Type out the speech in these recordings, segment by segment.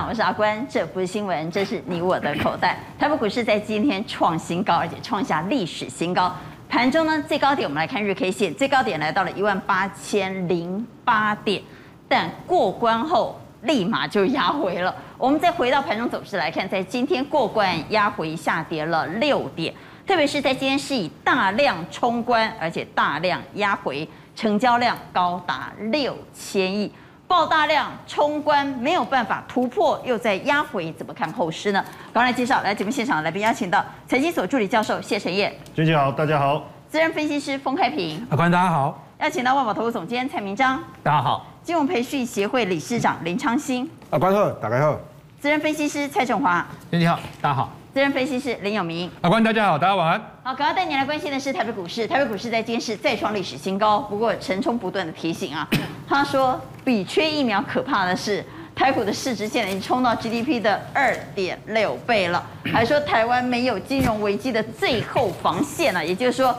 我是阿关，这不是新闻，这是你我的口袋。台北股市在今天创新高，而且创下历史新高。盘中呢，最高点我们来看日 K 线，最高点来到了一万八千零八点，但过关后立马就压回了。我们再回到盘中走势来看，在今天过关压回下跌了六点，特别是在今天是以大量冲关，而且大量压回，成交量高达六千亿。爆大量冲关没有办法突破，又在压回，怎么看后市呢？赶快来介绍，来节目现场的来宾邀请到财经所助理教授谢晨彦，娟姐好，大家好；资深分析师封开平，阿关大家好；邀请到万宝投资总监蔡明章，大家好；金融培训协会理事长林昌兴，阿关好，大家好；资深分析师蔡振华，娟姐好，大家好。资深分析师林永明，阿关大家好，大家晚安。好，刚刚带您来关心的是台北股市，台北股市在今天是再创历史新高。不过陈冲不断的提醒啊，他说比缺疫苗可怕的是台股的市值现在已经冲到 GDP 的二点六倍了，还说台湾没有金融危机的最后防线啊，也就是说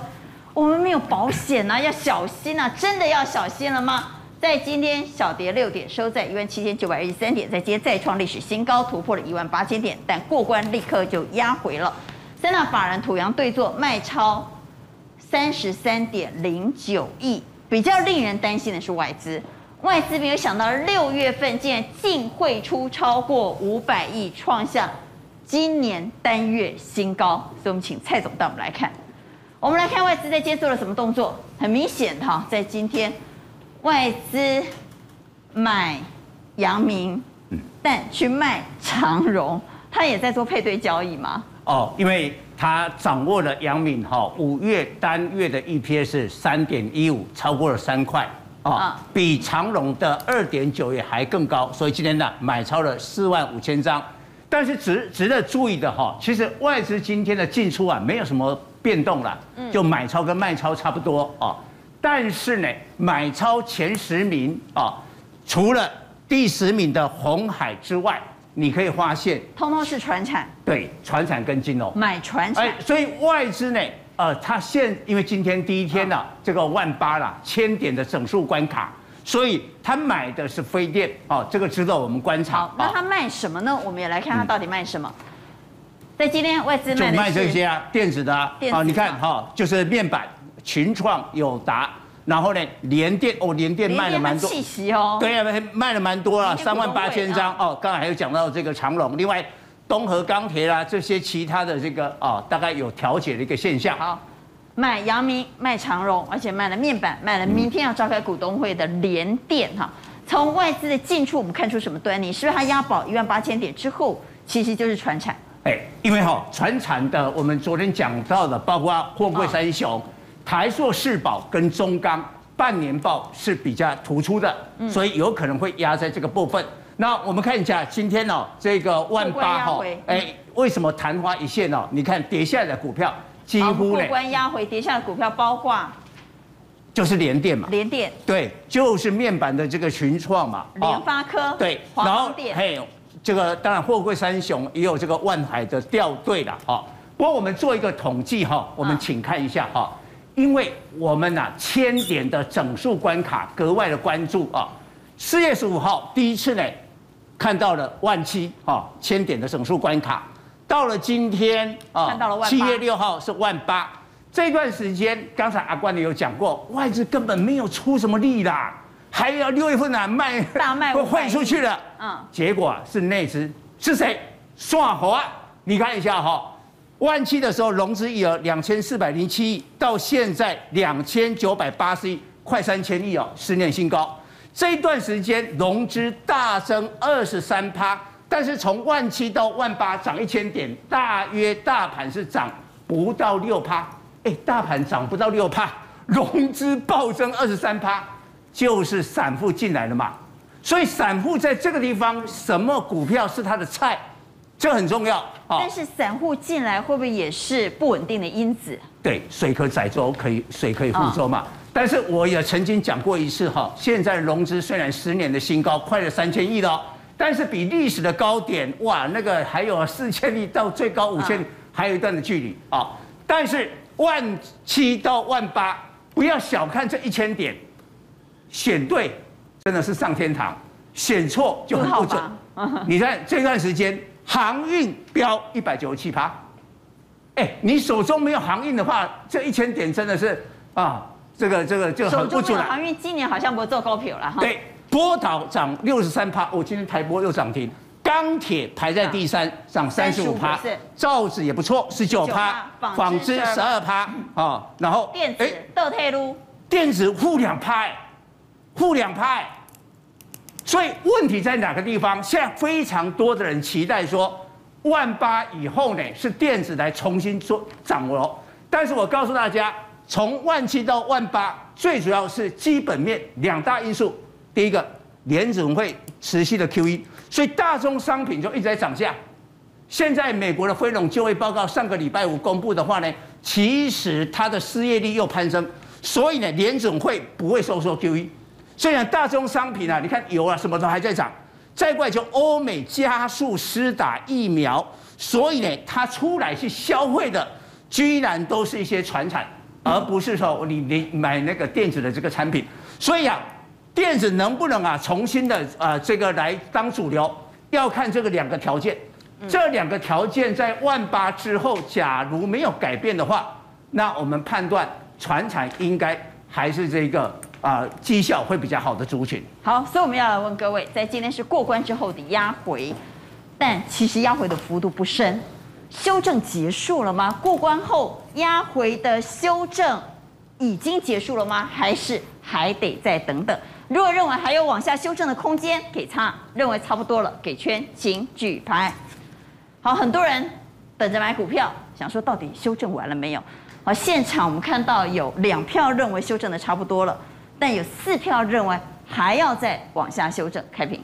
我们没有保险啊，要小心啊，真的要小心了吗？在今天小跌六点，收在一万七千九百二十三点，在今天再创历史新高，突破了一万八千点，但过关立刻就压回了。三大法人土洋对坐卖超三十三点零九亿，比较令人担心的是外资，外资没有想到六月份竟然净汇出超过五百亿，创下今年单月新高。所以我们请蔡总带我们来看，我们来看外资在今天做了什么动作？很明显哈，在今天。外资买阳明，但去卖长荣，他也在做配对交易吗？哦，因为他掌握了阳明哈五月单月的 EPS 三点一五，超过了三块啊，比长荣的二点九也还更高，所以今天呢买超了四万五千张。但是值值得注意的哈，其实外资今天的进出啊没有什么变动了，就买超跟卖超差不多啊。但是呢，买超前十名啊，除了第十名的红海之外，你可以发现，通通是船产。对，船产跟金融买船产。哎，所以外资呢，呃，他现因为今天第一天呢、啊，这个万八啦，千点的整数关卡，所以他买的是飞电哦，这个值得我们观察。好，那他卖什么呢？我们也来看他到底卖什么。在今天外资卖就卖这些啊，电子的啊，啊，你看哈，就是面板。群创、友达，然后呢，联电哦，联电卖了蛮多，气息哦，对啊，卖了蛮多啊，三万八千张哦。刚才还有讲到这个长隆，另外东和钢铁啦，这些其他的这个哦，大概有调节的一个现象。好，卖阳明，卖长荣，而且卖了面板，卖了明天要召开股东会的联电哈。从外资的进出，我们看出什么端倪？是不是它押宝一万八千点之后，其实就是传产？哎，因为哈，传产的我们昨天讲到的，包括货柜三雄。台塑、世宝跟中钢半年报是比较突出的，所以有可能会压在这个部分。那我们看一下今天哦，这个万八哈，哎，为什么昙花一现哦？你看跌下来的股票几乎呢？过关压回跌下的股票包括就是联电嘛，联电对，就是面板的这个群创嘛，联发科对，然后嘿，这个当然货柜三雄也有这个万海的掉队了哈。不过我们做一个统计哈，我们请看一下哈。因为我们呐千点的整数关卡格外的关注啊，四月十五号第一次呢看到了万七啊千点的整数关卡，到了今天啊七月六号是万八，这段时间刚才阿关也有讲过，外资根本没有出什么力啦，还要六月份啊卖大卖 都换出去了，嗯，结果是内资是谁？算好啊？你看一下哈。万七的时候，融资余额两千四百零七亿，到现在两千九百八十亿，快三千亿哦，十年新高。这一段时间融资大增二十三趴，但是从万七到万八涨一千点，大约大盘是涨不到六趴。哎，大盘涨不到六趴，融资暴增二十三趴，就是散户进来了嘛。所以散户在这个地方，什么股票是他的菜？这很重要，但是散户进来会不会也是不稳定的因子？对，水可载舟，可以水可以覆舟嘛。哦、但是我也曾经讲过一次哈，现在融资虽然十年的新高，快了三千亿了，但是比历史的高点哇，那个还有四千亿到最高五千亿，还有一段的距离啊。但是万七到万八，不要小看这一千点，选对真的是上天堂，选错就很不准。你看这段时间航运飙一百九十七趴，哎，你手中没有航运的话，这一千点真的是啊，这个这个就很不准了。航运今年好像不做高票了哈。对，波导涨六十三趴，我今天台波又涨停。钢铁排在第三，涨三十五趴，造纸也不错，十九趴，纺织十二趴啊，然后电子倒退路，电子负两趴，负两趴，所以问题在哪个地方？现在非常多的人期待说，万八以后呢是电子来重新做掌握，但是我告诉大家，从万七到万八，最主要是基本面两大因素，第一个联准会持续的 QE。所以大宗商品就一直在涨价。现在美国的非农就业报告上个礼拜五公布的话呢，其实它的失业率又攀升。所以呢，联准会不会收缩 QE。虽然大宗商品啊，你看油啊什么都还在涨。再过来就欧美加速施打疫苗，所以呢，它出来去消费的居然都是一些传产，而不是说你你买那个电子的这个产品。所以啊。电子能不能啊重新的啊这个来当主流，要看这个两个条件。这两个条件在万八之后，假如没有改变的话，那我们判断传产应该还是这个啊绩效会比较好的族群。好，所以我们要来问各位，在今天是过关之后的压回，但其实压回的幅度不深，修正结束了吗？过关后压回的修正已经结束了吗？还是还得再等等？如果认为还有往下修正的空间，给差；认为差不多了，给圈。请举牌。好，很多人等着买股票，想说到底修正完了没有？好，现场我们看到有两票认为修正的差不多了，但有四票认为还要再往下修正。开平，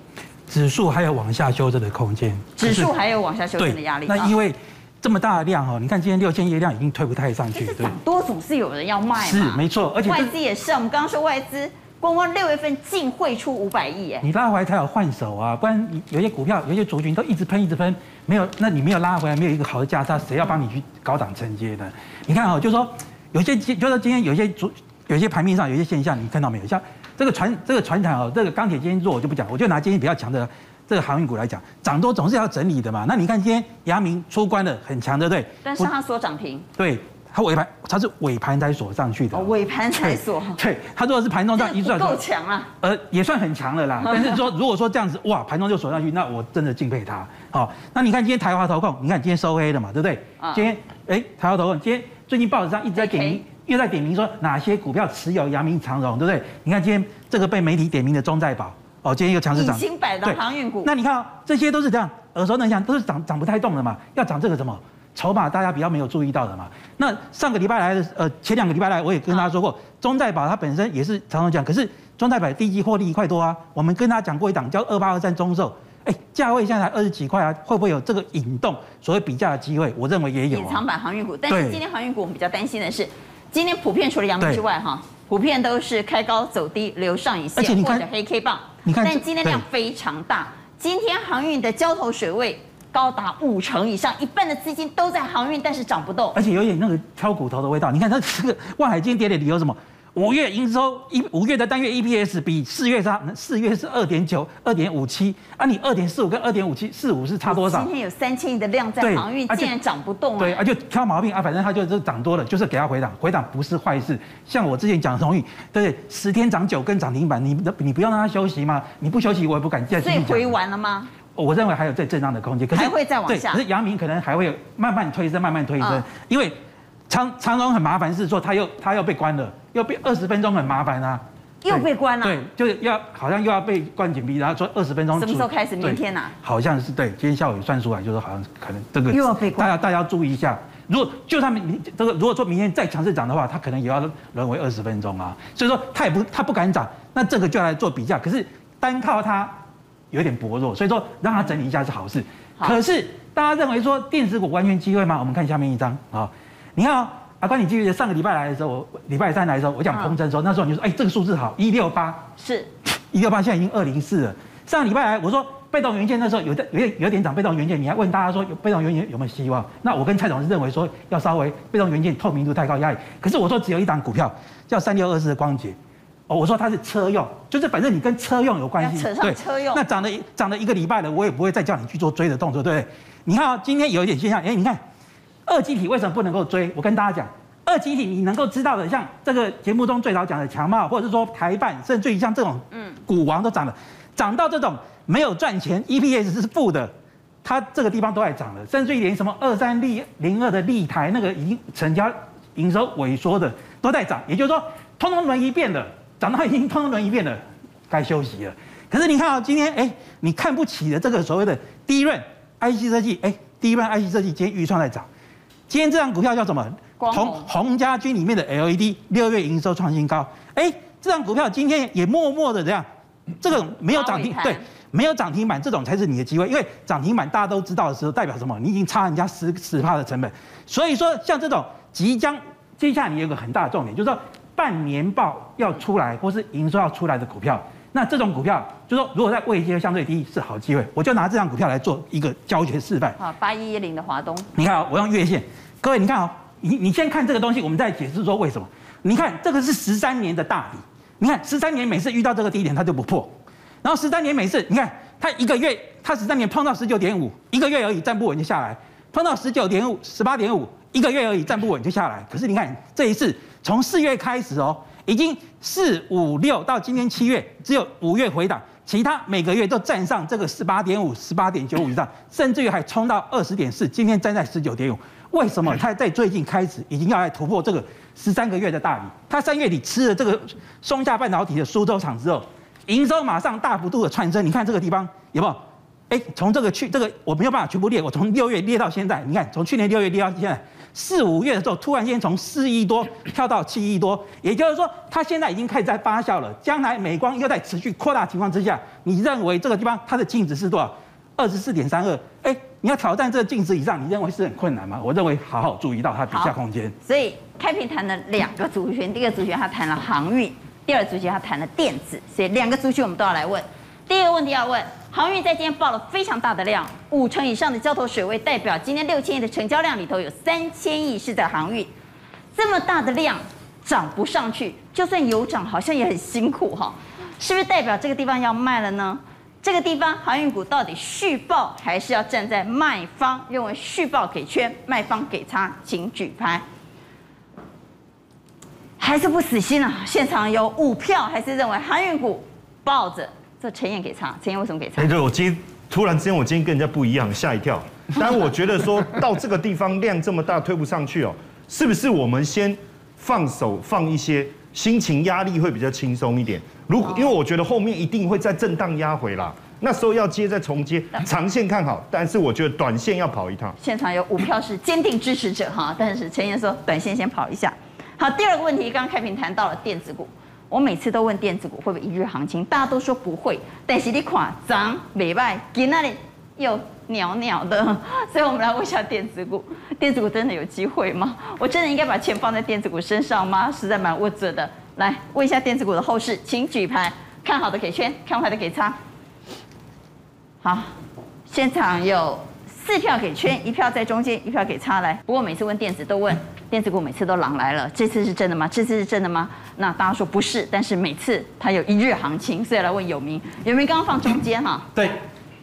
指数还有往下修正的空间，指数还有往下修正的压力。那因为这么大的量哦，你看今天六千亿量已经推不太上去，对，多总是有人要卖嘛。是没错，而且外资也是。我们刚刚说外资。光光六月份净汇出五百亿，哎，你拉回来才有换手啊，不然有些股票、有些族群都一直喷、一直喷，没有，那你没有拉回来，没有一个好的价差，谁要帮你去高档承接呢？你看哦，就是说有些今，就是今天有些族、有些盘面上有些现象，你看到没有？像这个船、这个船厂哦，这个钢铁今天弱，我就不讲，我就拿今天比较强的这个航运股来讲，涨多总是要整理的嘛。那你看今天阳明出关了，很强，对不对？但是它锁涨停。对。它尾盘，它是尾盘才锁上去的。哦，尾盘才锁。对，它如果是盘中这样 一转，够强啊。呃，也算很强了啦。但是说，如果说这样子，哇，盘中就锁上去，那我真的敬佩它。好，那你看今天台华投控，你看今天收黑的嘛，对不对？今天，哎，台华投控，今天最近报纸上一直在点名，又在点名说哪些股票持有阳明长荣，对不对？你看今天这个被媒体点名的中再保，哦，今天又强势涨。新百的航运股。那你看哦，这些都是这样，耳熟能详，都是涨涨不太动的嘛，要涨这个什么？筹码大家比较没有注意到的嘛，那上个礼拜来的，呃，前两个礼拜来我也跟大家说过，中再保它本身也是常常讲，可是中再保第一季获利一块多啊，我们跟他讲过一档叫二八二三中寿，哎，价位现在才二十几块啊，会不会有这个引动所谓比价的机会？我认为也有。隐藏版航运股，但是今天航运股我们比较担心的是，今天普遍除了阳明之外哈，普遍都是开高走低，留上影线或者黑 K 棒，你看，但今天量非常大，今天航运的交投水位。高达五成以上，一半的资金都在航运，但是涨不动，而且有点那个挑骨头的味道。你看它这个万海今天跌的理由什么？五月营收一五月的单月 EPS 比四月差，四月是二点九、二点五七，啊，你二点四五跟二点五七四五是差多少？今天有三千亿的量在航运，竟然涨不动啊！对啊，就挑毛病啊，反正它就是涨多了，就是给它回档，回档不是坏事。像我之前讲的航运，对不对？十天涨九根涨停板，你你不要让它休息嘛？你不休息，我也不敢再。所以回完了吗？我认为还有最震荡的空间，可是还会再往下。可是阳明可能还会慢慢推升，慢慢推升，嗯、因为长长荣很麻烦，是说他又他又被关了，又被二十分钟很麻烦啊，又被关了。对，就是要好像又要被关紧闭，然后说二十分钟。什么时候开始？明天呐、啊？好像是对，今天下午算出来，就是好像可能这个又要被关。大家大家要注意一下，如果就算明这个如果说明天再强势涨的话，它可能也要沦为二十分钟啊。所以说它也不它不敢涨，那这个就要来做比较。可是单靠它。有点薄弱，所以说让它整理一下是好事。好可是大家认为说电子股完全机会吗？我们看下面一张啊，你看啊，阿关，你记不记得上个礼拜来的时候，我礼拜三来的时候，我讲风筝的时候，那时候你就说，哎，这个数字好，一六八是，一六八现在已经二零四了。上个礼拜来，我说被动元件那时候有的有点有点涨被动元件，你还问大家说有被动元件有没有希望？那我跟蔡总是认为说要稍微被动元件透明度太高压力。可是我说只有一档股票叫三六二四的光洁。哦，我说它是车用，就是反正你跟车用有关系，扯上车用。那涨了涨了一个礼拜了，我也不会再叫你去做追的动作，对不对？你看啊，今天有一点现象，哎，你看二极体为什么不能够追？我跟大家讲，二极体你能够知道的，像这个节目中最早讲的强茂，或者是说台办，甚至于像这种嗯股王都涨了，涨到这种没有赚钱，EPS 是负的，它这个地方都在涨了，甚至于连什么二三零二的立台那个已经成交营收萎缩的都在涨，也就是说，通通轮一遍的。涨到已经通通轮一遍了，该休息了。可是你看啊，今天哎，你看不起的这个所谓的第一轮 IC 设计，哎，第一轮 IC 设计今天预算在涨。今天这张股票叫什么？鸿鸿家军里面的 LED 六月营收创新高。哎，这张股票今天也默默的这样，这个没有涨停，对，没有涨停板，这种才是你的机会。因为涨停板大家都知道的时候，代表什么？你已经差人家十十趴的成本。所以说，像这种即将接下来你有个很大的重点，就是说。半年报要出来，或是营收要出来的股票，那这种股票，就是说如果在位阶相对低，是好机会。我就拿这张股票来做一个教学示范。啊，八一一零的华东，你看啊，我用月线，各位你看啊，你你先看这个东西，我们再解释说为什么。你看这个是十三年的大底，你看十三年每次遇到这个低点它就不破，然后十三年每次你看它一个月，它十三年碰到十九点五，一个月而已站不稳就下来，碰到十九点五、十八点五，一个月而已站不稳就下来。可是你看这一次。从四月开始哦，已经四五六到今年七月，只有五月回档，其他每个月都站上这个十八点五、十八点九五以上，甚至于还冲到二十点四，今天站在十九点五。为什么？它在最近开始已经要来突破这个十三个月的大底。它三月底吃了这个松下半导体的苏州厂之后，营收马上大幅度的窜升。你看这个地方有没有？哎，从这个去这个我没有办法全部列，我从六月列到现在，你看从去年六月列到现在。四五月的时候，突然间从四亿多跳到七亿多，也就是说，它现在已经开始在发酵了。将来美光又在持续扩大情况之下，你认为这个地方它的净值是多少？二十四点三二。哎，你要挑战这个净值以上，你认为是很困难吗？我认为好好注意到它底下空间。所以开平谈了两个族群，第一个族群他谈了航运，第二个族群他谈了电子，所以两个族群我们都要来问。第一个问题要问。航运在今天爆了非常大的量，五成以上的交投水位，代表今天六千亿的成交量里头有三千亿是在航运，这么大的量涨不上去，就算有涨，好像也很辛苦哈，是不是代表这个地方要卖了呢？这个地方航运股到底续报还是要站在卖方？认为续报给圈，卖方给叉，请举牌。还是不死心啊？现场有五票，还是认为航运股抱着？这陈燕给差，陈燕为什么给差？哎，对，我今天突然之间，我今天跟人家不一样，吓一跳。但我觉得说到这个地方量这么大，推不上去哦，是不是我们先放手放一些，心情压力会比较轻松一点？如果因为我觉得后面一定会再震荡压回啦，那时候要接再重接，长线看好，但是我觉得短线要跑一趟。现场有五票是坚定支持者哈，但是陈燕说短线先跑一下。好，第二个问题，刚刚开平谈到了电子股。我每次都问电子股会不会一日行情，大家都说不会。但是你看涨没卖，今那里又袅袅的，所以我们来问一下电子股，电子股真的有机会吗？我真的应该把钱放在电子股身上吗？实在蛮无助的。来问一下电子股的后市，请举牌，看好的给圈，看坏的给叉。好，现场有四票给圈，一票在中间，一票给叉。来，不过每次问电子都问。电子股每次都狼来了，这次是真的吗？这次是真的吗？那大家说不是，但是每次它有一日行情，所以来问有明。有明刚刚放中间哈。对，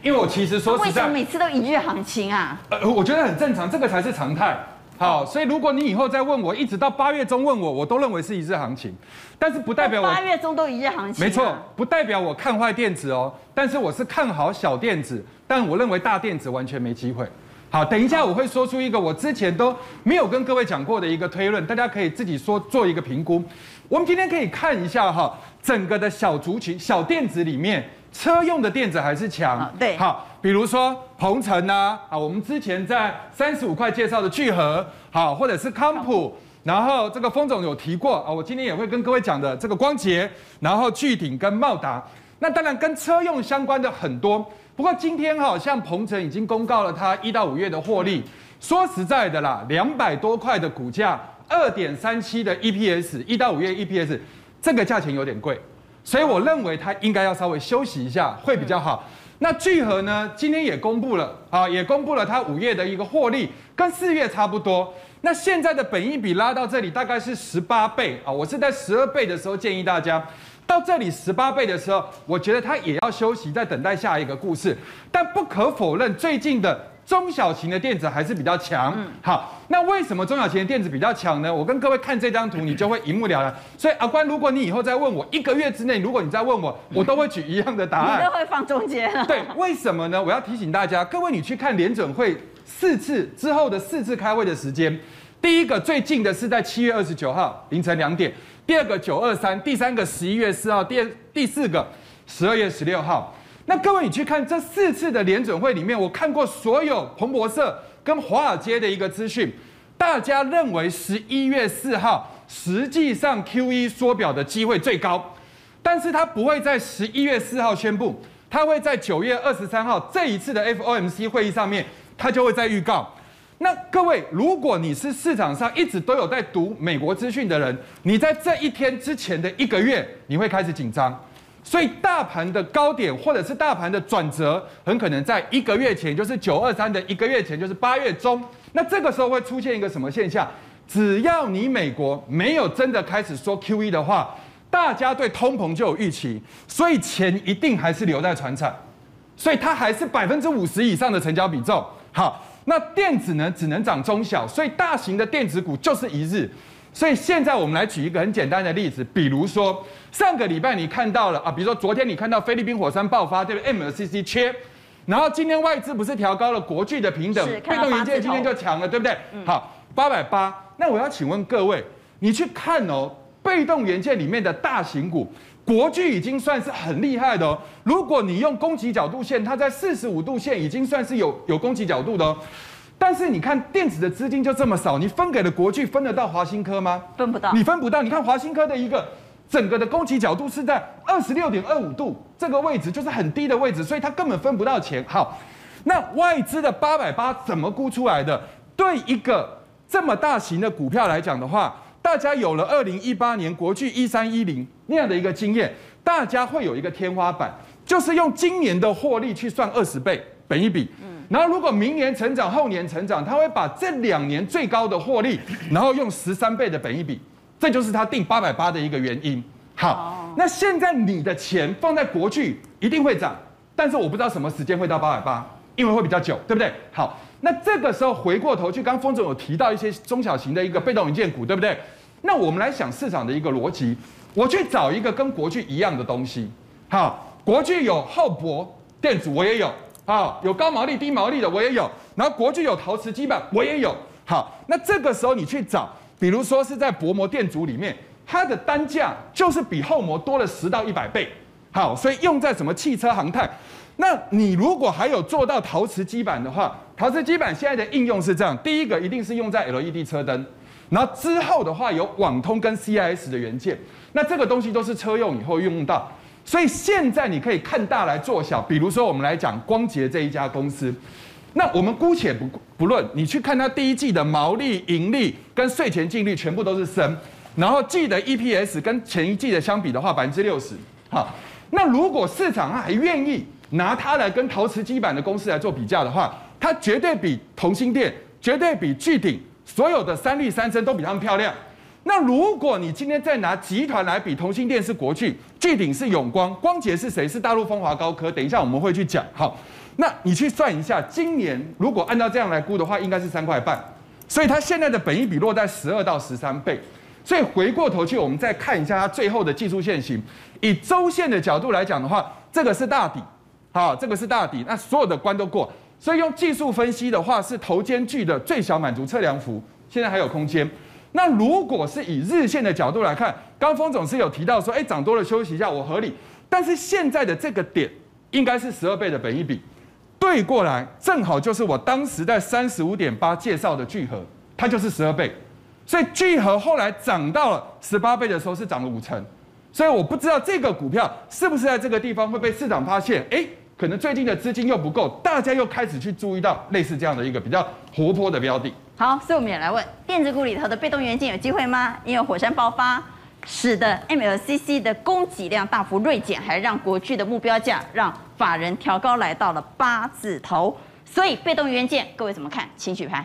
因为我其实说实在，为什么每次都一日行情啊？呃，我觉得很正常，这个才是常态。好，所以如果你以后再问我，一直到八月中问我，我都认为是一日行情，但是不代表我八月中都一日行情。没错，不代表我看坏电子哦，但是我是看好小电子，但我认为大电子完全没机会。好，等一下我会说出一个我之前都没有跟各位讲过的一个推论，大家可以自己说做一个评估。我们今天可以看一下哈，整个的小族群、小电子里面，车用的电子还是强。对，好，比如说鹏程啊，啊，我们之前在三十五块介绍的聚合，好，或者是康普，然后这个风总有提过啊，我今天也会跟各位讲的这个光捷，然后聚鼎跟茂达，那当然跟车用相关的很多。不过今天哈，像鹏程已经公告了它一到五月的获利。说实在的啦，两百多块的股价，二点三七的 EPS，一到五月 EPS，这个价钱有点贵，所以我认为它应该要稍微休息一下会比较好。那聚合呢，今天也公布了啊，也公布了它五月的一个获利，跟四月差不多。那现在的本益比拉到这里大概是十八倍啊，我是在十二倍的时候建议大家。到这里十八倍的时候，我觉得它也要休息，在等待下一个故事。但不可否认，最近的。中小型的电子还是比较强。好，那为什么中小型的电子比较强呢？我跟各位看这张图，你就会一目了然。所以阿关，如果你以后再问我，一个月之内，如果你再问我，我都会举一样的答案。你都会放中间。对，为什么呢？我要提醒大家，各位你去看联准会四次之后的四次开会的时间，第一个最近的是在七月二十九号凌晨两点，第二个九二三，第三个十一月四号，第第四个十二月十六号。那各位，你去看这四次的联准会里面，我看过所有彭博社跟华尔街的一个资讯，大家认为十一月四号实际上 QE 缩表的机会最高，但是他不会在十一月四号宣布，他会在九月二十三号这一次的 FOMC 会议上面，他就会在预告。那各位，如果你是市场上一直都有在读美国资讯的人，你在这一天之前的一个月，你会开始紧张。所以大盘的高点或者是大盘的转折，很可能在一个月前，就是九二三的一个月前，就是八月中。那这个时候会出现一个什么现象？只要你美国没有真的开始说 QE 的话，大家对通膨就有预期，所以钱一定还是留在船产，所以它还是百分之五十以上的成交比重。好，那电子呢，只能涨中小，所以大型的电子股就是一日。所以现在我们来举一个很简单的例子，比如说上个礼拜你看到了啊，比如说昨天你看到菲律宾火山爆发，对不对？MLCC 缺，然后今天外资不是调高了国巨的平等，被动元件今天就强了，对不对？好，八百八。那我要请问各位，你去看哦，被动元件里面的大型股，国巨已经算是很厉害的哦。如果你用攻击角度线，它在四十五度线已经算是有有攻击角度的哦。但是你看电子的资金就这么少，你分给了国巨，分得到华新科吗？分不到。你分不到。你看华新科的一个整个的攻击角度是在二十六点二五度这个位置，就是很低的位置，所以它根本分不到钱。好，那外资的八百八怎么估出来的？对一个这么大型的股票来讲的话，大家有了二零一八年国巨一三一零那样的一个经验，大家会有一个天花板，就是用今年的获利去算二十倍本一比。嗯。然后，如果明年成长，后年成长，他会把这两年最高的获利，然后用十三倍的本益比，这就是他定八百八的一个原因。好，那现在你的钱放在国巨一定会涨，但是我不知道什么时间会到八百八，因为会比较久，对不对？好，那这个时候回过头去，刚峰总有提到一些中小型的一个被动元件股，对不对？那我们来想市场的一个逻辑，我去找一个跟国巨一样的东西。好，国巨有厚薄电阻，我也有。好，有高毛利、低毛利的我也有，然后国巨有陶瓷基板我也有。好，那这个时候你去找，比如说是在薄膜电阻里面，它的单价就是比厚膜多了十到一百倍。好，所以用在什么汽车、航太？那你如果还有做到陶瓷基板的话，陶瓷基板现在的应用是这样：第一个一定是用在 LED 车灯，然后之后的话有网通跟 CIS 的元件，那这个东西都是车用以后用到。所以现在你可以看大来做小，比如说我们来讲光洁这一家公司，那我们姑且不不论，你去看它第一季的毛利、盈利跟税前净利全部都是升，然后季的 EPS 跟前一季的相比的话百分之六十，好，那如果市场上还愿意拿它来跟陶瓷基板的公司来做比较的话，它绝对比同心电、绝对比聚鼎所有的三力三升都比他们漂亮。那如果你今天再拿集团来比，同欣电是国巨，聚鼎是永光，光頡是谁？是大陆风华高科。等一下我们会去讲。好，那你去算一下，今年如果按照这样来估的话，应该是三块半。所以它现在的本益比落在十二到十三倍。所以回过头去，我们再看一下它最后的技术线型。以周线的角度来讲的话，这个是大底，好，这个是大底，那所有的关都过。所以用技术分析的话，是头肩距的最小满足测量幅，现在还有空间。那如果是以日线的角度来看，刚峰总是有提到说，哎，涨多了休息一下，我合理。但是现在的这个点应该是十二倍的本益比，对过来正好就是我当时在三十五点八介绍的聚合，它就是十二倍。所以聚合后来涨到了十八倍的时候是涨了五成。所以我不知道这个股票是不是在这个地方会被市场发现，哎，可能最近的资金又不够，大家又开始去注意到类似这样的一个比较活泼的标的。好，所以我们也来问，电子股里头的被动元件有机会吗？因为火山爆发使得 MLCC 的供给量大幅锐减，还让国巨的目标价让法人调高来到了八字头。所以被动元件各位怎么看？请举牌。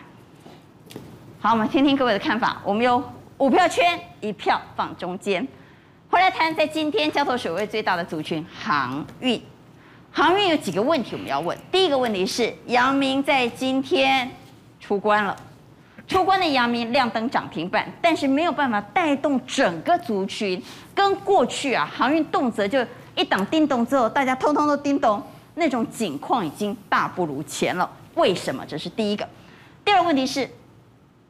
好，我们听听各位的看法。我们有五票圈，一票放中间。回来谈，在今天交投水位最大的族群航运，航运有几个问题我们要问。第一个问题是，阳明在今天出关了，出关的阳明亮灯涨停板，但是没有办法带动整个族群，跟过去啊航运动辄就一档叮咚之后，大家通通都叮咚，那种景况已经大不如前了。为什么？这是第一个。第二个问题是，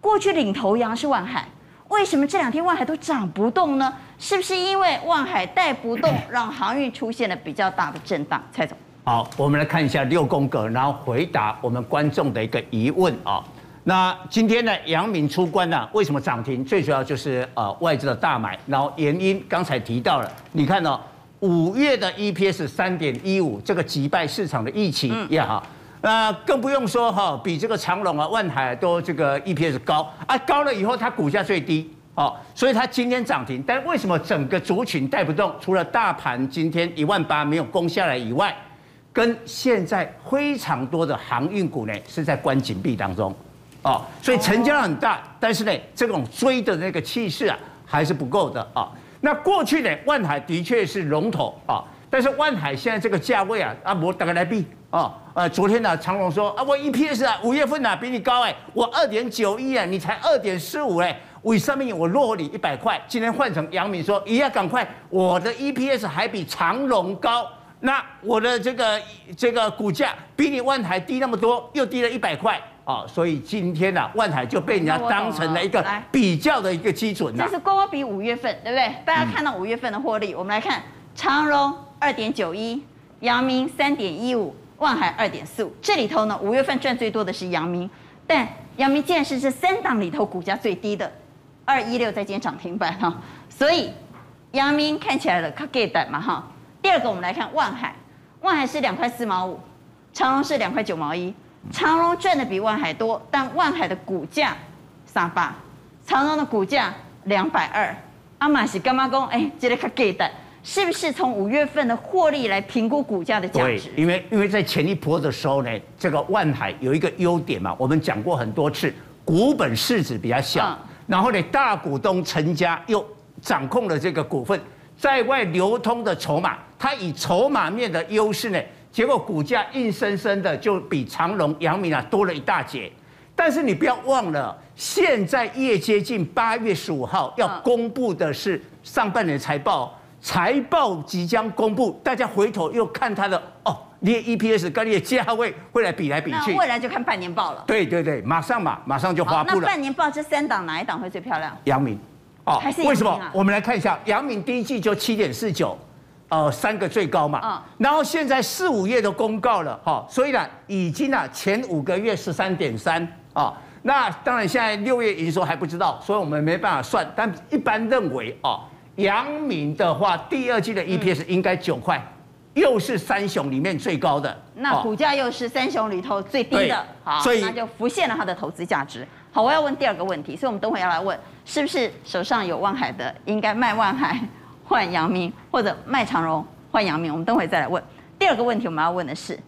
过去领头羊是万海，为什么这两天万海都涨不动呢？是不是因为万海带不动，让航运出现了比较大的震荡？蔡总，好，我们来看一下六宫格，然后回答我们观众的一个疑问啊。那今天呢，阳明出关呢，为什么涨停？最主要就是呃外资的大买，然后原因刚才提到了，你看到五月的 EPS 三点一五，这个击败市场的预期也好。那更不用说哈，比这个长隆啊、万海都这个 EPS 高啊，高了以后它股价最低哦，所以它今天涨停。但为什么整个族群带不动？除了大盘今天一万八没有攻下来以外，跟现在非常多的航运股呢是在关紧闭当中哦，所以成交量很大，但是呢这种追的那个气势啊还是不够的啊。那过去呢万海的确是龙头啊，但是万海现在这个价位啊啊，我大概来比。哦，呃，昨天呢，长荣说啊，我 EPS 啊，五月份啊比你高哎，我二点九一啊，你才二点四五哎，为什么我落后你一百块？今天换成杨明说，也要赶快，我的 EPS 还比长荣高，那我的这个这个股价比你万海低那么多，又低了一百块啊，所以今天呢、啊，万海就被人家当成了一个比较的一个基准了。这是光光比五月份，对不对？大家看到五月份的获利，嗯、我们来看长荣二点九一，阳明三点一五。万海二点四五，这里头呢，五月份赚最多的是阳明，但阳明竟然是这三档里头股价最低的，二一六在今天涨停板哈，所以阳明看起来的卡给胆嘛哈。第二个我们来看万海，万海是两块四毛五，长隆是两块九毛一，长隆赚的比万海多，但万海的股价三八，长隆的股价两百二，阿玛是干嘛讲？哎，这个卡给胆。是不是从五月份的获利来评估股价的价值？对，因为因为在前一波的时候呢，这个万海有一个优点嘛，我们讲过很多次，股本市值比较小，嗯、然后呢，大股东陈家又掌控了这个股份，在外流通的筹码，它以筹码面的优势呢，结果股价硬生生的就比长隆、阳明啊多了一大截。但是你不要忘了，现在越接近八月十五号要公布的是上半年财报。财报即将公布，大家回头又看它的哦，你的 EPS 跟你的价位会来比来比去。那未来就看半年报了。对对对，马上嘛，马上就发布了。那半年报这三档哪一档会最漂亮？阳明，哦，还是明啊？为什么？我们来看一下，阳明第一季就七点四九，呃，三个最高嘛。嗯。然后现在四五月都公告了，哈，所以呢，已经啊前五个月十三点三啊。那当然现在六月营收还不知道，所以我们没办法算，但一般认为哦。阳明的话，第二季的 EPS 应该九块，又是三雄里面最高的，那股价又是三雄里头最低的，好，所以那就浮现了它的投资价值。好，我要问第二个问题，所以我们等会要来问，是不是手上有万海的，应该卖万海换阳明，或者卖长荣换阳明？我们等会再来问。第二个问题，我们要问的是，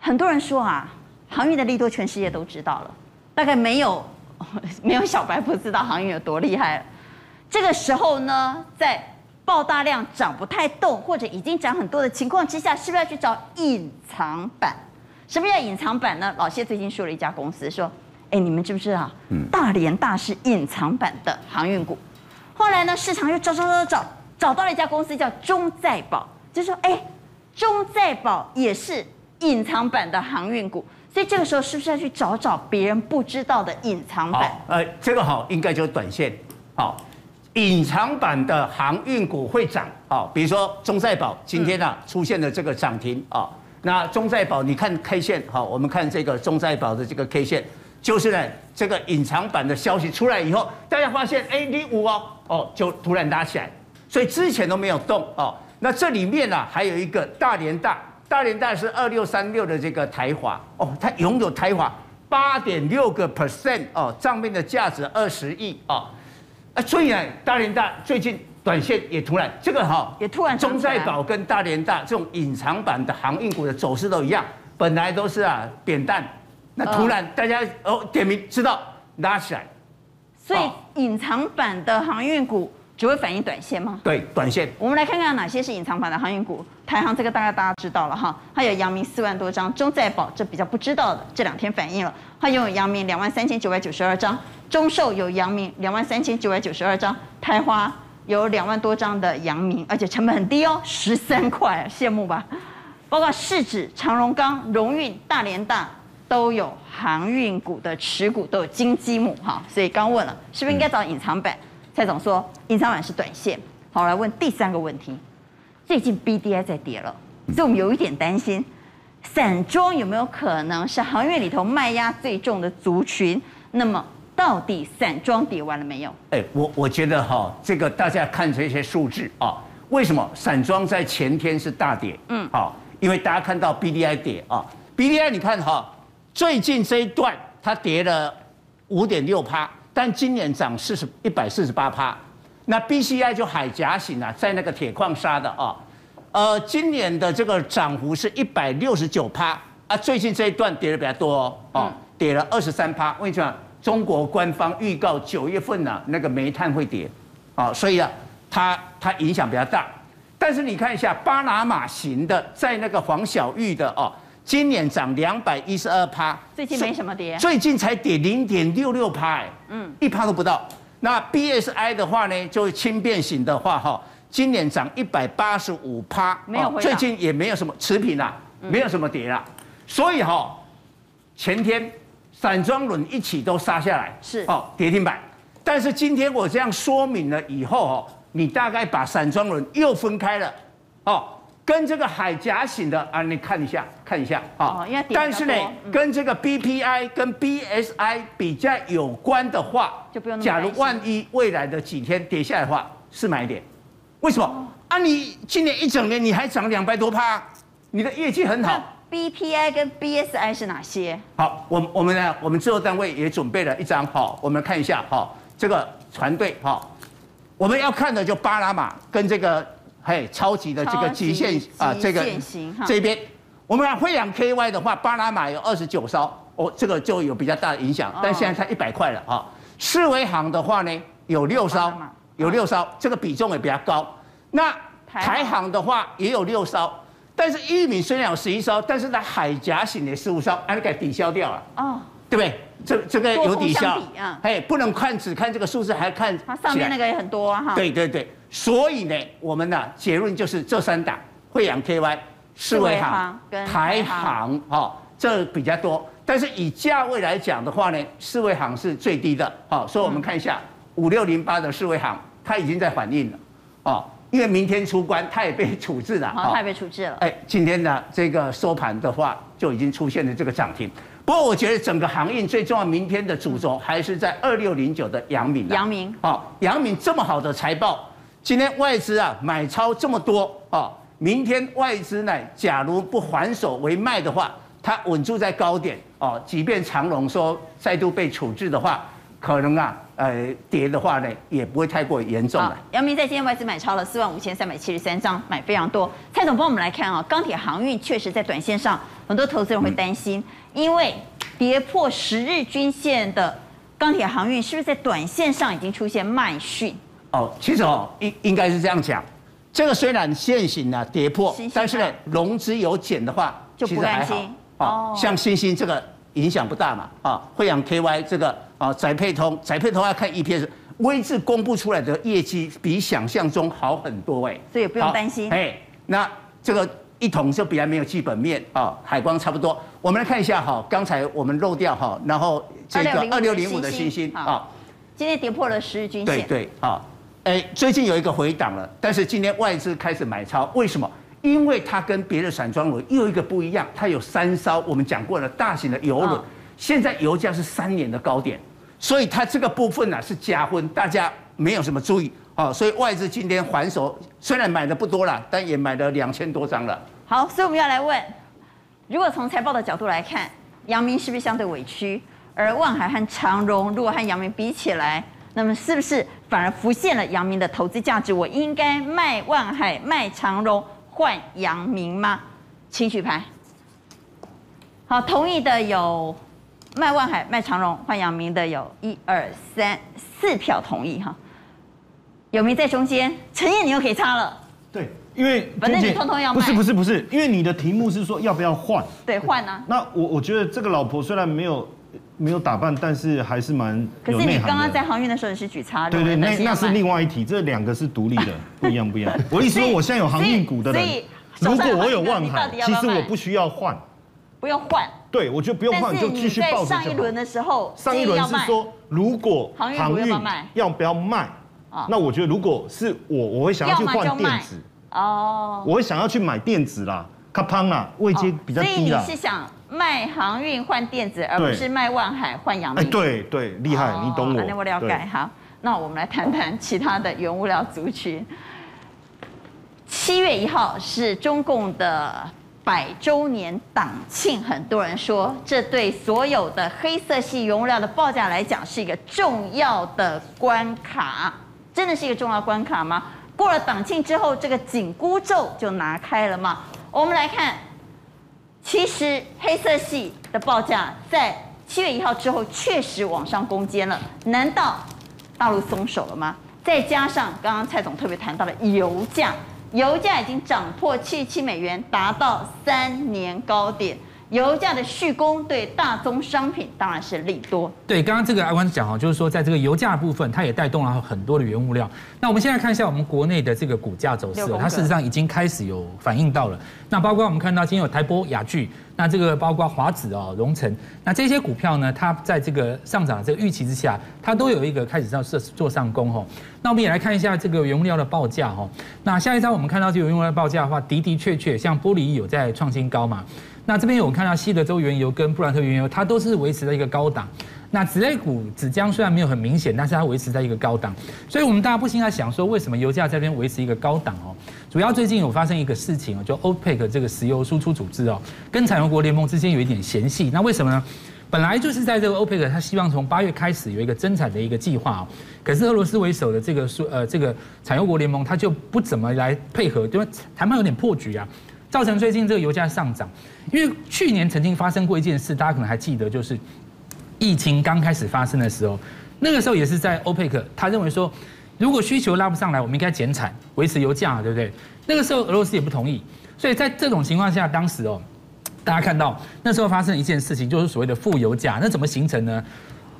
很多人说啊，航运的利多全世界都知道了，大概没有 没有小白不知道航运有多厉害了。这个时候呢，在爆大量涨不太动，或者已经涨很多的情况之下，是不是要去找隐藏版？什么叫隐藏版呢？老谢最近说了一家公司，说：“哎，你们知不知道？大连大是隐藏版的航运股。”后来呢，市场又找找找找，找到了一家公司叫中在宝，就说：“哎，中在宝也是隐藏版的航运股。”所以这个时候是不是要去找找别人不知道的隐藏版？呃，这个好，应该就是短线，好。隐藏版的航运股会涨啊，比如说中在宝今天啊出现了这个涨停啊。那中在宝，你看 K 线好，我们看这个中在宝的这个 K 线，就是呢这个隐藏版的消息出来以后，大家发现哎，你五哦哦就突然拉起来，所以之前都没有动哦。那这里面呢还有一个大连大，大连大是二六三六的这个台华哦，它拥有台华八点六个 percent 哦，账面的价值二十亿哦。啊，所以呢，大连大最近短线也突然这个哈，也突然中在宝跟大连大这种隐藏版的航运股的走势都一样，本来都是啊扁担，那突然大家哦点名知道拉起来，所以隐藏版的航运股只会反映短线吗？对，短线。我们来看看哪些是隐藏版的航运股。台航这个大概大家知道了哈，它有阳明四万多张，中在保这比较不知道的，这两天反映了，它拥有阳明两万三千九百九十二张，中寿有阳明两万三千九百九十二张，台花有两万多张的阳明，而且成本很低哦，十三块，羡慕吧？包括市指、长荣钢、荣运、大连大都有航运股的持股，都有金鸡母哈，所以刚问了，是不是应该找隐藏版？蔡总说，隐藏版是短线。好，来问第三个问题。最近 BDI 在跌了，所以我们有一点担心，散装有没有可能是航运里头卖压最重的族群？那么，到底散装跌完了没有？哎，我我觉得哈，这个大家看这些数字啊，为什么散装在前天是大跌？嗯，好，因为大家看到 BDI 跌啊，BDI 你看哈，最近这一段它跌了五点六趴。但今年涨四十一百四十八趴，那 B C I 就海峡型啊，在那个铁矿砂的啊，呃，今年的这个涨幅是一百六十九趴啊，最近这一段跌的比较多哦，哦，跌了二十三趴。为什么？中国官方预告九月份呢，那个煤炭会跌，啊，所以啊，它它影响比较大。但是你看一下巴拿马型的，在那个黄小玉的哦。今年涨两百一十二趴，最近没什么跌，最近才跌零点六六趴，哎，嗯，一趴都不到。那 BSI 的话呢，就轻便型的话，哈，今年涨一百八十五趴，没有回，最近也没有什么持平啦，没有什么跌啦。所以哈，前天散装轮一起都杀下来，是。哦，跌停板。但是今天我这样说明了以后，哦，你大概把散装轮又分开了，哦。跟这个海岬型的啊，你看一下，看一下啊。哦，但是呢，嗯、跟这个 BPI 跟 BSI 比较有关的话，就不用。假如万一未来的几天跌下来的话，是买点。为什么？哦、啊，你今年一整年你还涨两百多趴，你的业绩很好。BPI 跟 BSI 是哪些？好，我我们呢，我们制作单位也准备了一张好，我们看一下哈，这个船队哈，我们要看的就巴拿马跟这个。嘿，超级的这个极限啊，这个这边，我们看慧洋 KY 的话，巴拿马有二十九艘，哦，这个就有比较大的影响，但现在才一百块了啊。世维行的话呢，有六艘，有六艘，这个比重也比较高。那台航的话也有六艘，但是玉米虽然有十一艘，但是它海岬型的十五艘，把它给抵消掉了，哦，对不对？这这个有抵消，嘿，不能看只看这个数字，还看它上面那个也很多哈。对对对。所以呢，我们的结论就是这三档：惠阳 KY、世维航、台行哦，这比较多。但是以价位来讲的话呢，世维行是最低的，好，所以我们看一下五六零八的世维行，它已经在反应了，哦，因为明天出关，它也被处置了，好，它也被处置了。哎，今天呢这个收盘的话，就已经出现了这个涨停。不过我觉得整个航运最重要，明天的主轴还是在二六零九的阳明。阳明，好，阳明这么好的财报。今天外资啊买超这么多啊，明天外资呢，假如不还手为卖的话，它稳住在高点哦。即便长龙说再度被处置的话，可能啊，呃，跌的话呢，也不会太过严重了。阳明在今天外资买超了四万五千三百七十三张，买非常多。蔡总帮我们来看啊，钢铁航运确实在短线上，很多投资人会担心，因为跌破十日均线的钢铁航运，是不是在短线上已经出现卖讯？哦，其实哦，应应该是这样讲，这个虽然现行呢跌破，但是呢融资有减的话，就不担心哦。像星星这个影响不大嘛，啊，惠阳 KY 这个啊，载配通，载配通要看 EPS，微智公布出来的业绩比想象中好很多哎，所以不用担心。哎，那这个一统就比较没有基本面啊，海光差不多。我们来看一下哈，刚才我们漏掉哈，然后这个二六零五的星星啊，今天跌破了十日均线。对对啊。哎，最近有一个回档了，但是今天外资开始买超，为什么？因为它跟别的散装轮又一个不一样，它有三艘，我们讲过了，大型的油轮，现在油价是三年的高点，所以它这个部分呢是加分，大家没有什么注意啊，所以外资今天还手，虽然买的不多了，但也买了两千多张了。好，所以我们要来问，如果从财报的角度来看，阳明是不是相对委屈？而万海和长荣如果和阳明比起来，那么是不是反而浮现了阳明的投资价值？我应该卖万海、卖长荣换阳明吗？请举牌。好，同意的有卖万海、卖长荣换阳明的有一二三四票同意哈。有没有在中间？陈燕你又可以插了。对，因为反正你通通要卖。不是不是不是，因为你的题目是说要不要换？对，换啊。那我我觉得这个老婆虽然没有没有打扮，但是还是蛮有内涵的。可是你刚刚在航运的时候你是举叉，对对，那那是另外一题，这两个是独立的，不一样不一样。我意思说，我现在有航运股的人，如果我有万海，其实我不需要换，不用换。对，我就不用换，就继续抱着。上一轮的时候，上一轮是说如果航运要不要卖？那我觉得，如果是我，我会想要去换电子哦，我会想要去买电子啦，卡胖啦，位阶比较低啦。所以你是想卖航运换电子，而不是卖万海换阳明？哎，对对，厉害，你懂我。那我了解。好，那我们来谈谈其他的原物料族群。七月一号是中共的百周年党庆，很多人说这对所有的黑色系原物料的报价来讲是一个重要的关卡。真的是一个重要关卡吗？过了党庆之后，这个紧箍咒就拿开了吗？我们来看，其实黑色系的报价在七月一号之后确实往上攻坚了。难道大陆松手了吗？再加上刚刚蔡总特别谈到的油价，油价已经涨破七十七美元，达到三年高点。油价的续攻对大宗商品当然是利多。对，刚刚这个阿关讲哈，就是说在这个油价部分，它也带动了很多的原物料。那我们现在看一下我们国内的这个股价走势，它事实上已经开始有反映到了。那包括我们看到今天有台玻、雅聚，那这个包括华子哦、荣成，那这些股票呢，它在这个上涨这个预期之下，它都有一个开始上做做上攻哦。那我们也来看一下这个原物料的报价哈。那下一张我们看到这个原物料报价的话，的的确确像玻璃有在创新高嘛。那这边有看到西德州原油跟布兰特原油，它都是维持在一个高档。那紫类股紫浆虽然没有很明显，但是它维持在一个高档。所以我们大家不禁在想说，为什么油价在这边维持一个高档哦？主要最近有发生一个事情哦，就 OPEC 这个石油输出组织哦，跟产油国联盟之间有一点嫌隙。那为什么呢？本来就是在这个 OPEC，他希望从八月开始有一个增产的一个计划哦。可是俄罗斯为首的这个输呃这个产油国联盟，他就不怎么来配合，因为谈判有点破局啊。造成最近这个油价上涨，因为去年曾经发生过一件事，大家可能还记得，就是疫情刚开始发生的时候，那个时候也是在欧佩克，他认为说，如果需求拉不上来，我们应该减产，维持油价，对不对？那个时候俄罗斯也不同意，所以在这种情况下，当时哦，大家看到那时候发生一件事情，就是所谓的负油价，那怎么形成呢？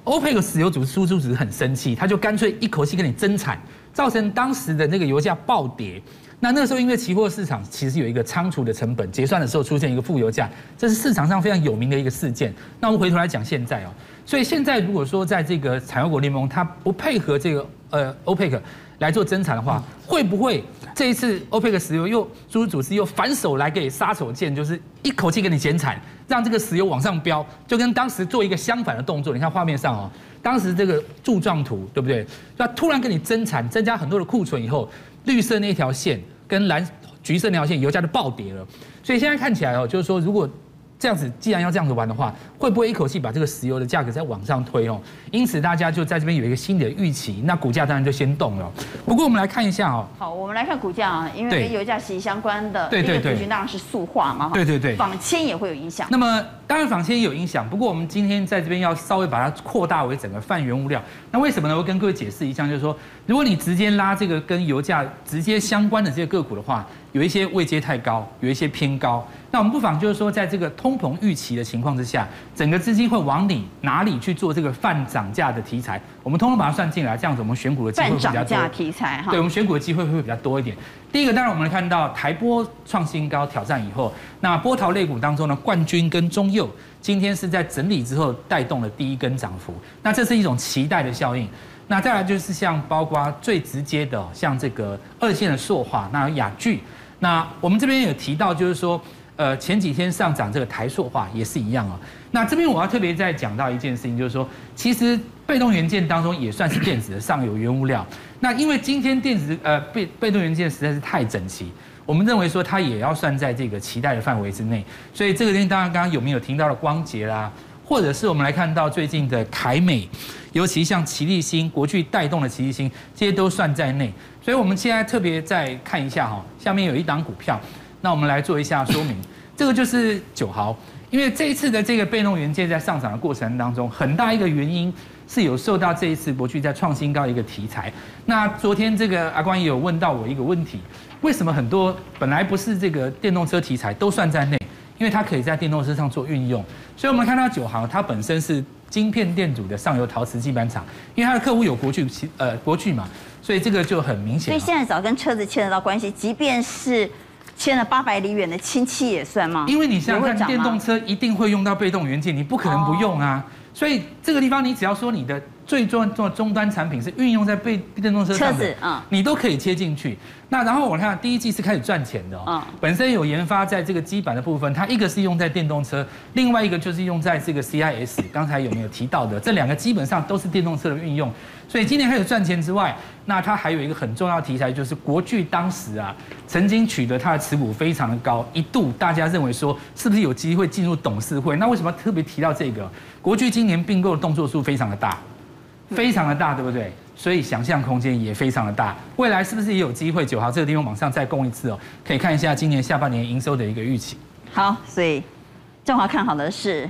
欧佩克石油组织输出组很生气，他就干脆一口气跟你增产，造成当时的那个油价暴跌。那那个时候，因为期货市场其实有一个仓储的成本，结算的时候出现一个负油价，这是市场上非常有名的一个事件。那我们回头来讲现在哦，所以现在如果说在这个产油国联盟它不配合这个呃 OPEC 来做增产的话，会不会这一次 OPEC 石油又输出组织又反手来给杀手锏，就是一口气给你减产，让这个石油往上飙，就跟当时做一个相反的动作。你看画面上哦，当时这个柱状图对不对？那突然给你增产，增加很多的库存以后。绿色那条线跟蓝、橘色那条线，油价就暴跌了。所以现在看起来哦，就是说如果。这样子，既然要这样子玩的话，会不会一口气把这个石油的价格再往上推哦？因此，大家就在这边有一个新的预期，那股价当然就先动了。不过，我们来看一下哦。好，我们来看股价啊，因为跟油价息息相关的对对对，族群当然是塑化嘛。对对对。纺纤也会有影响。那么，当然纺纤也有影响。不过，我们今天在这边要稍微把它扩大为整个泛原物料。那为什么呢？我跟各位解释一下，就是说，如果你直接拉这个跟油价直接相关的这些个股的话。有一些位阶太高，有一些偏高。那我们不妨就是说，在这个通膨预期的情况之下，整个资金会往你哪里去做这个泛涨价的题材？我们通通把它算进来，这样子我们选股的机会会比较多。泛涨价题材哈，对，我们选股的机会会比较多一点。第一个，当然我们来看到台波创新高挑战以后，那波涛类股当中呢，冠军跟中佑今天是在整理之后带动了第一根涨幅。那这是一种期待的效应。那再来就是像包括最直接的，像这个二线的塑化，那雅聚。那我们这边有提到，就是说，呃，前几天上涨这个台塑化也是一样啊。那这边我要特别再讲到一件事情，就是说，其实被动元件当中也算是电子的上游原物料。那因为今天电子呃被被动元件实在是太整齐，我们认为说它也要算在这个期待的范围之内。所以这个东西当然刚刚有没有听到的光頡啦，或者是我们来看到最近的凯美，尤其像奇力新、国巨带动的奇力新，这些都算在内。所以我们现在特别再看一下哈，下面有一档股票，那我们来做一下说明。这个就是九豪，因为这一次的这个被动元件在上涨的过程当中，很大一个原因是有受到这一次国巨在创新高一个题材。那昨天这个阿光也有问到我一个问题，为什么很多本来不是这个电动车题材都算在内？因为它可以在电动车上做运用。所以我们看到九豪，它本身是晶片电阻的上游陶瓷基板厂，因为它的客户有国巨，呃国巨嘛，所以这个就很明显。所以现在只要跟车子牵得到关系，即便是牵了八百里远的亲戚也算吗？因为你想想看，电动车一定会用到被动元件，你不可能不用啊。所以这个地方，你只要说你的最重要终端产品是运用在被电动车上的，嗯，你都可以切进去。那然后我看第一季是开始赚钱的哦，本身有研发在这个基板的部分，它一个是用在电动车，另外一个就是用在这个 CIS。刚才有没有提到的？这两个基本上都是电动车的运用。所以今年开始赚钱之外，那它还有一个很重要的题材，就是国巨当时啊，曾经取得它的持股非常的高，一度大家认为说是不是有机会进入董事会？那为什么特别提到这个？国巨今年并购的动作数非常的大，非常的大，对不对？所以想象空间也非常的大。未来是不是也有机会？九号这个地方往上再攻一次哦，可以看一下今年下半年营收的一个预期。好，所以正华看好的是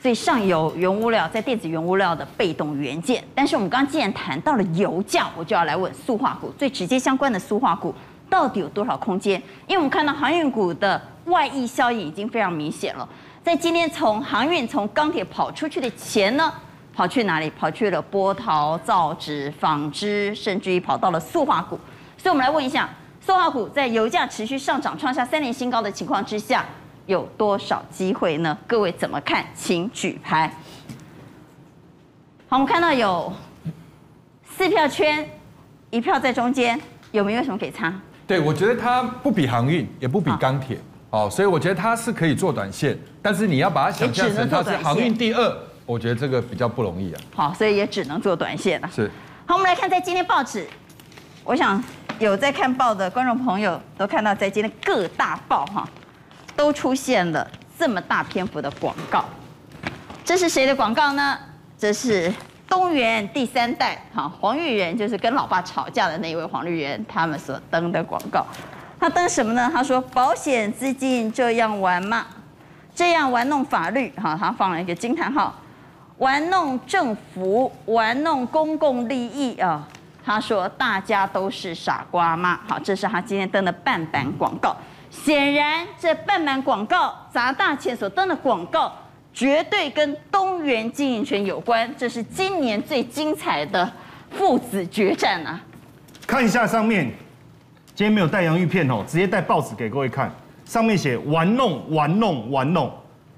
最上游原物料，在电子原物料的被动元件。但是我们刚刚既然谈到了油价，我就要来问塑化股最直接相关的塑化股到底有多少空间？因为我们看到航运股的外溢效应已经非常明显了。在今天从航运、从钢铁跑出去的钱呢，跑去哪里？跑去了波涛、造纸、纺织，甚至于跑到了塑化股。所以，我们来问一下，塑化股在油价持续上涨、创下三年新高的情况之下，有多少机会呢？各位怎么看？请举牌。好，我们看到有四票圈，一票在中间，有没有什么给差？对，我觉得它不比航运，也不比钢铁。哦，所以我觉得它是可以做短线，但是你要把它想象成它是航运第二，我觉得这个比较不容易啊。好，所以也只能做短线了。是。好，我们来看在今天报纸，我想有在看报的观众朋友都看到，在今天各大报哈都出现了这么大篇幅的广告。这是谁的广告呢？这是东元第三代哈黄玉仁，就是跟老爸吵架的那一位黄玉仁，他们所登的广告。他登什么呢？他说：“保险资金这样玩吗？这样玩弄法律？哈，他放了一个惊叹号，玩弄政府，玩弄公共利益啊！他说大家都是傻瓜吗？好，这是他今天登的半版广告。显然，这半满广告砸大钱所登的广告，绝对跟东元经营权有关。这是今年最精彩的父子决战啊！看一下上面。”今天没有带洋芋片哦，直接带报纸给各位看。上面写玩弄、玩弄、玩弄，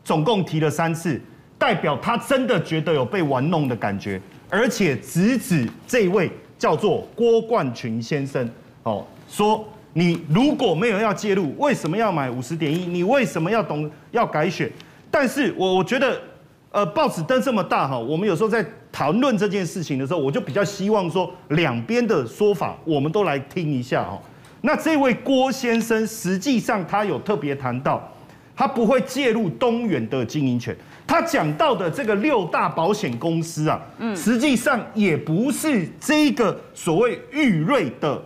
总共提了三次，代表他真的觉得有被玩弄的感觉，而且直指这位叫做郭冠群先生哦，说你如果没有要介入，为什么要买五十点一？你为什么要懂要改选？但是我我觉得，呃，报纸登这么大哈，我们有时候在谈论这件事情的时候，我就比较希望说两边的说法，我们都来听一下哈。那这位郭先生，实际上他有特别谈到，他不会介入东远的经营权。他讲到的这个六大保险公司啊，嗯，实际上也不是这个所谓玉瑞的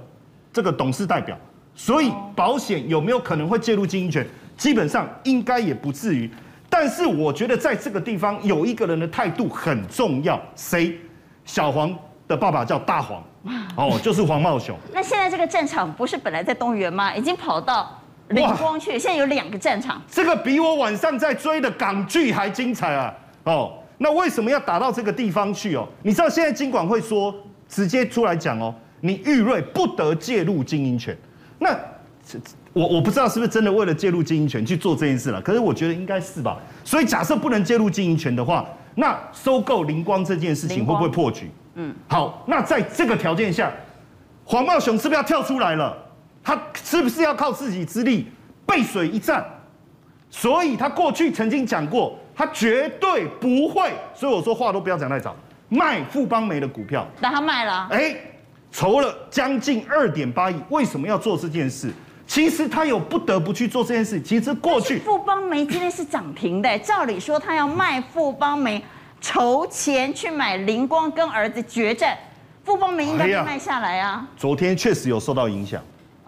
这个董事代表，所以保险有没有可能会介入经营权？基本上应该也不至于。但是我觉得在这个地方有一个人的态度很重要，谁？小黄的爸爸叫大黄。哦，就是黄茂雄。那现在这个战场不是本来在东元吗？已经跑到灵光去了。现在有两个战场，这个比我晚上在追的港剧还精彩啊！哦，那为什么要打到这个地方去哦？你知道现在金管会说直接出来讲哦，你玉瑞不得介入经营权。那我我不知道是不是真的为了介入经营权去做这件事了，可是我觉得应该是吧。所以假设不能介入经营权的话，那收购灵光这件事情会不会破局？嗯，好，那在这个条件下，黄茂雄是不是要跳出来了？他是不是要靠自己之力背水一战？所以他过去曾经讲过，他绝对不会。所以我说话都不要讲太早，卖富邦煤的股票，但他卖了，哎，筹了将近二点八亿。为什么要做这件事？其实他有不得不去做这件事。其实过去富邦煤今天是涨停的，照理说他要卖富邦煤。筹钱去买麟光跟儿子决战，富邦煤应该被卖下来啊。哎、昨天确实有受到影响，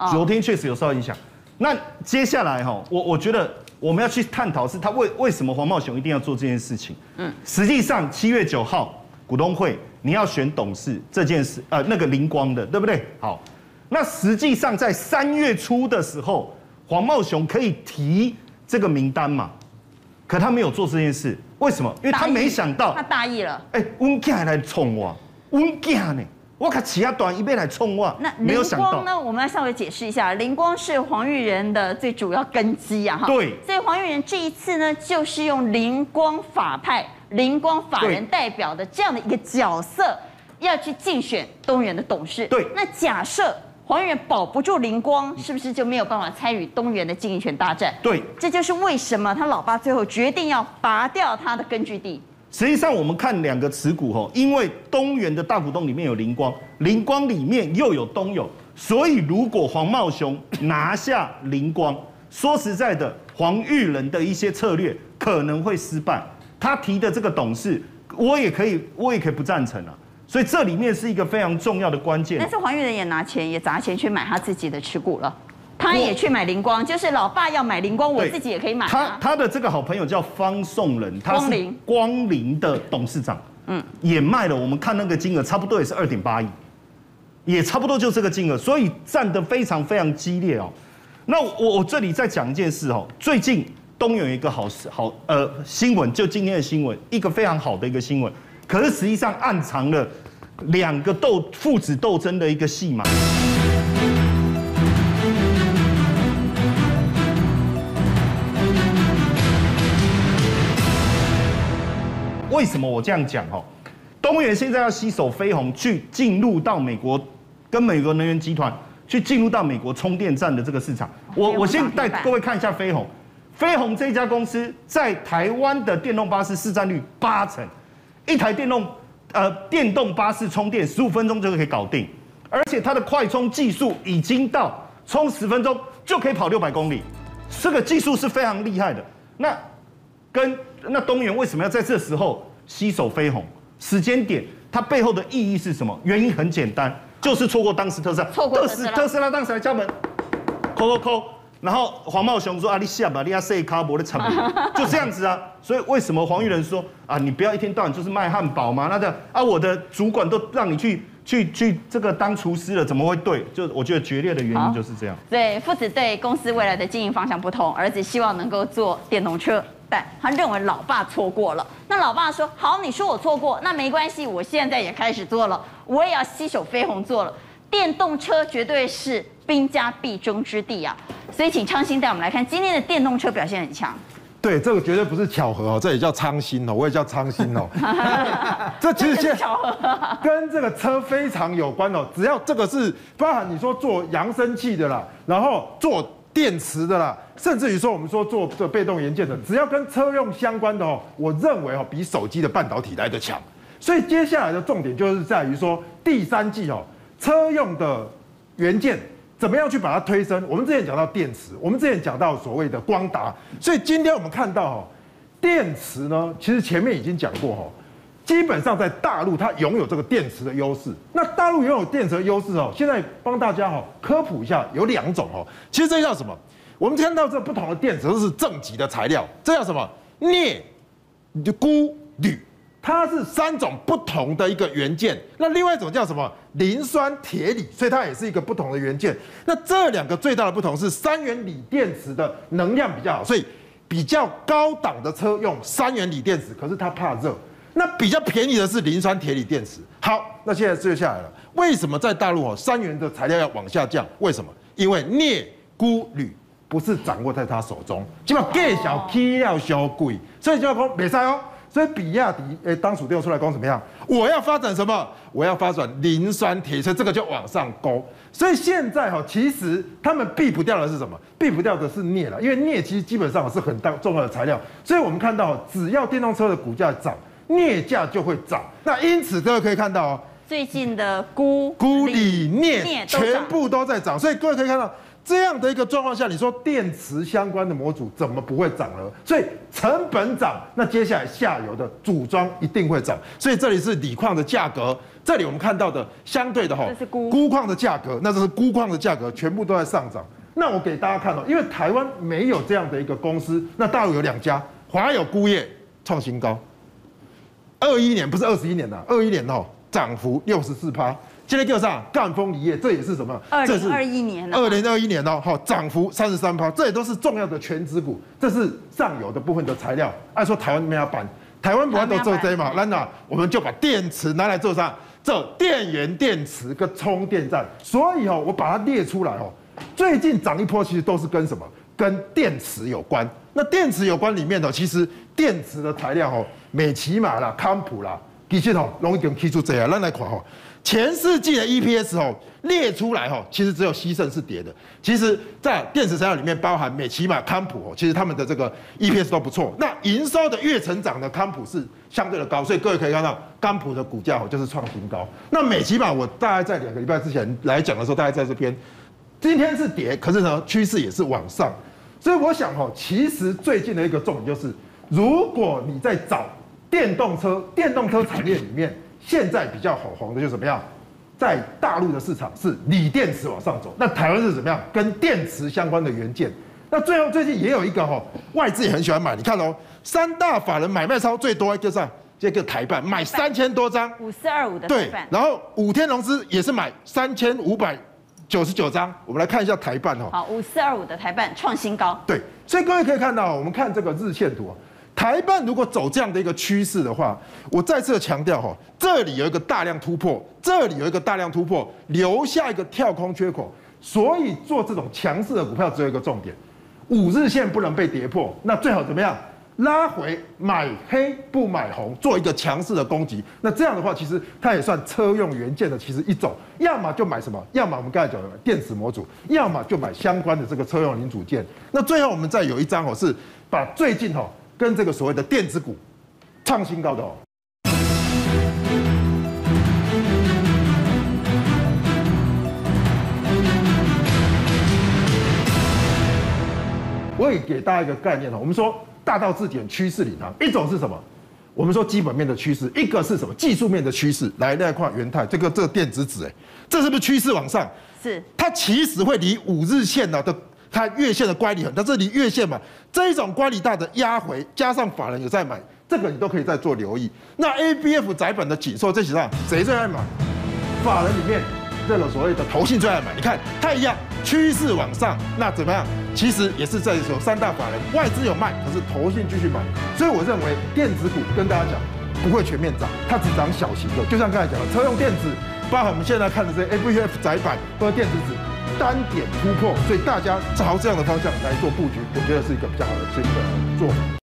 昨天确实有受到影响。那接下来哈，我我觉得我们要去探讨是他为为什么黄茂雄一定要做这件事情。嗯，实际上七月九号股东会，你要选董事这件事，呃，那个灵光的，对不对？好，那实际上在三月初的时候，黄茂雄可以提这个名单嘛？可他没有做这件事，为什么？因为他没想到，他大意了。哎，温家来冲我，温家呢？我卡其他短一边来冲我，那灵光呢？我们要稍微解释一下，灵光是黄玉仁的最主要根基啊，哈。对。所以黄玉仁这一次呢，就是用灵光法派、灵光法人代表的这样的一个角色，要去竞选东元的董事。对。那假设黄裕仁保不住灵光，是不是就没有办法参与东元的经营权大战？对。这就是为什么他老爸最后决定要拔掉他的根据地。实际上，我们看两个持股吼，因为东元的大股东里面有灵光，灵光里面又有东友，所以如果黄茂雄拿下灵光，说实在的，黄玉仁的一些策略可能会失败。他提的这个董事，我也可以，我也可以不赞成啊。所以这里面是一个非常重要的关键。但是黄玉仁也拿钱，也砸钱去买他自己的持股了。他也去买灵光，就是老爸要买灵光，我自己也可以买。他他的这个好朋友叫方颂仁，他是光临的董事长，嗯，也卖了。我们看那个金额，差不多也是二点八亿，也差不多就这个金额，所以战得非常非常激烈哦。那我我这里再讲一件事哦，最近东元有一个好好呃新闻，就今天的新闻，一个非常好的一个新闻，可是实际上暗藏了两个斗父子斗争的一个戏码。为什么我这样讲？哦，东元现在要携手飞鸿去进入到美国，跟美国能源集团去进入到美国充电站的这个市场。我我先带各位看一下飞鸿，飞鸿这家公司在台湾的电动巴士市占率八成，一台电动呃电动巴士充电十五分钟就可以搞定，而且它的快充技术已经到充十分钟就可以跑六百公里，这个技术是非常厉害的。那跟那东元为什么要在这时候？吸手飞鸿，时间点它背后的意义是什么？原因很简单，就是错过当时特斯拉，错过特斯拉，特斯拉当时来敲门，扣扣扣，然后黄茂雄说啊，你下吧，你要塞卡博的产品，就这样子啊。所以为什么黄玉仁说啊，你不要一天到晚就是卖汉堡嘛？那这样啊，我的主管都让你去去去这个当厨师了，怎么会对？就我觉得决裂的原因就是这样。对，父子对公司未来的经营方向不同，儿子希望能够做电动车。但他认为老爸错过了，那老爸说：“好，你说我错过，那没关系，我现在也开始做了，我也要携手飞鸿做了。电动车绝对是兵家必争之地啊！所以，请昌兴带我们来看今天的电动车表现很强。对，这个绝对不是巧合哦，这也叫昌兴哦，我也叫昌兴哦。这其实现在巧合跟这个车非常有关哦，只要这个是包含你说做扬声器的啦，然后做。电池的啦，甚至于说我们说做这被动元件的，只要跟车用相关的哦，我认为哦比手机的半导体来的强。所以接下来的重点就是在于说第三季哦，车用的元件怎么样去把它推升。我们之前讲到电池，我们之前讲到所谓的光达，所以今天我们看到哦，电池呢，其实前面已经讲过哦。基本上在大陆，它拥有这个电池的优势。那大陆拥有电池的优势哦，现在帮大家哈科普一下，有两种哦。其实这叫什么？我们看到这不同的电池都是正极的材料，这叫什么？镍、钴、铝，它是三种不同的一个元件。那另外一种叫什么？磷酸铁锂，所以它也是一个不同的元件。那这两个最大的不同是三元锂电池的能量比较好，所以比较高档的车用三元锂电池，可是它怕热。那比较便宜的是磷酸铁锂电池。好，那现在接下来了，为什么在大陆哦三元的材料要往下降？为什么？因为镍、钴、铝不是掌握在他手中，起码更小批料小贵，所以就要说没塞哦。所以比亚迪诶当初调出来讲怎么样？我要发展什么？我要发展磷酸铁，所以这个就往上勾。所以现在哈，其实他们避不掉的是什么？避不掉的是镍了，因为镍其实基本上是很大重要的材料。所以我们看到，只要电动车的股价涨。镍价就会涨，那因此各位可以看到哦，最近的钴、钴、锂、镍全部都在涨，所以各位可以看到这样的一个状况下，你说电池相关的模组怎么不会涨呢？所以成本涨，那接下来下游的组装一定会涨，所以这里是锂矿的价格，这里我们看到的相对的哈，这是鈷鈷矿的价格，那这是钴矿的价格全部都在上涨。那我给大家看哦，因为台湾没有这样的一个公司，那大陆有两家，华友钴业创新高。二一年不是二十一年的，二一年哦，涨幅六十四趴。现在叫上赣锋锂业，这也是什么？二零二一年。二零二一年哦，好，涨幅三十三趴，这也都是重要的权值股。这是上游的部分的材料。按说台湾没有板，台湾不要都做这嘛？那那我们就把电池拿来做啥，做电源电池跟充电站。所以哦，我把它列出来哦。最近涨一波，其实都是跟什么？跟电池有关。那电池有关里面的，其实电池的材料哦，美琪玛啦、康普啦，其实哦，容易给提出这样，咱来看哦。前四季的 EPS 哦列出来哦，其实只有西盛是跌的。其实，在电池材料里面包含美琪玛、康普哦，其实他们的这个 EPS 都不错。那营收的月成长的康普是相对的高，所以各位可以看到，康普的股价哦就是创新高。那美琪玛我大概在两个礼拜之前来讲的时候，大概在这边，今天是跌，可是呢趋势也是往上。所以我想哦，其实最近的一个重点就是，如果你在找电动车、电动车产业里面。现在比较火红的就是怎么样，在大陆的市场是锂电池往上走，那台湾是怎么样？跟电池相关的元件。那最后最近也有一个哈，外资也很喜欢买，你看哦，三大法人买卖超最多就是这个台办买三千多张，五四二五的台然后五天融资也是买三千五百九十九张，我们来看一下台办哦。好，五四二五的台办创新高。对，所以各位可以看到，我们看这个日线图。台半如果走这样的一个趋势的话，我再次强调哈，这里有一个大量突破，这里有一个大量突破，留下一个跳空缺口，所以做这种强势的股票只有一个重点，五日线不能被跌破，那最好怎么样？拉回买黑不买红，做一个强势的攻击。那这样的话，其实它也算车用元件的其实一种，要么就买什么，要么我们刚才讲的电子模组，要么就买相关的这个车用零组件。那最后我们再有一张哦，是把最近哦。跟这个所谓的电子股创新高的哦，我也给大家一个概念哦。我们说大道至简，趋势领航，一种是什么？我们说基本面的趋势，一个是什么？技术面的趋势。来，那块元泰，这个这个电子纸，哎，这是不是趋势往上？是。它其实会离五日线呢的。它月线的乖离很大，这里月线嘛，这一种乖离大的压回，加上法人有在买，这个你都可以再做留意。那 ABF 载板的紧缩，这几张谁最爱买？法人里面这个所谓的投信最爱买。你看它一样趋势往上，那怎么样？其实也是在说三大法人外资有卖，可是投信继续买。所以我认为电子股跟大家讲不会全面涨，它只涨小型的。就像刚才讲的车用电子，包含我们现在看的这些 ABF 载板或者电子纸。单点突破，所以大家朝这样的方向来做布局，我觉得是一个比较好的这个做法。